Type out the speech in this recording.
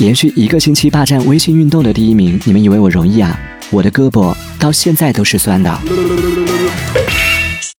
连续一个星期霸占微信运动的第一名你们以为我容易啊？我的胳膊到现在都是酸的。